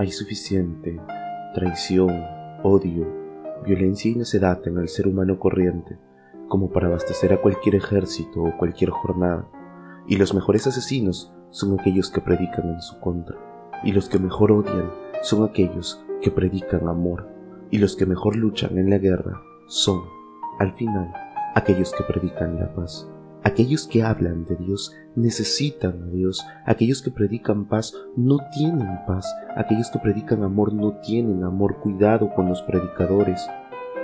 Hay suficiente traición, odio, violencia y necedad en el ser humano corriente como para abastecer a cualquier ejército o cualquier jornada, y los mejores asesinos son aquellos que predican en su contra, y los que mejor odian son aquellos que predican amor, y los que mejor luchan en la guerra son, al final, aquellos que predican la paz. Aquellos que hablan de Dios necesitan a Dios. Aquellos que predican paz no tienen paz. Aquellos que predican amor no tienen amor. Cuidado con los predicadores.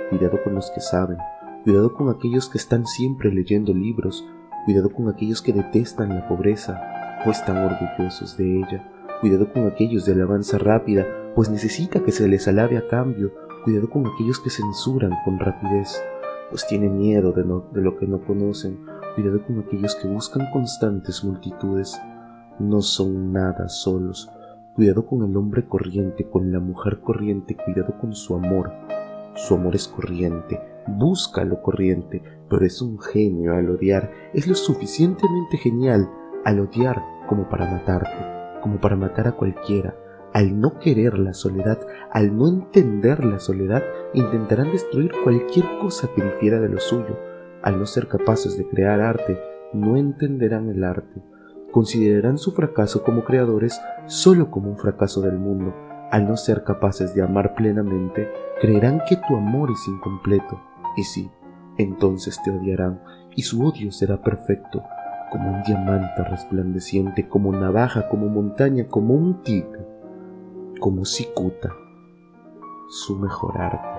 Cuidado con los que saben. Cuidado con aquellos que están siempre leyendo libros. Cuidado con aquellos que detestan la pobreza o están orgullosos de ella. Cuidado con aquellos de alabanza rápida, pues necesita que se les alabe a cambio. Cuidado con aquellos que censuran con rapidez, pues tienen miedo de, de lo que no conocen Cuidado con aquellos que buscan constantes multitudes. No son nada solos. Cuidado con el hombre corriente, con la mujer corriente. Cuidado con su amor. Su amor es corriente. Busca lo corriente, pero es un genio al odiar. Es lo suficientemente genial al odiar como para matarte, como para matar a cualquiera. Al no querer la soledad, al no entender la soledad, intentarán destruir cualquier cosa que difiera de lo suyo al no ser capaces de crear arte, no entenderán el arte. Considerarán su fracaso como creadores solo como un fracaso del mundo. Al no ser capaces de amar plenamente, creerán que tu amor es incompleto. Y sí, entonces te odiarán, y su odio será perfecto, como un diamante resplandeciente, como navaja, como montaña, como un tigre, como cicuta, su mejor arte.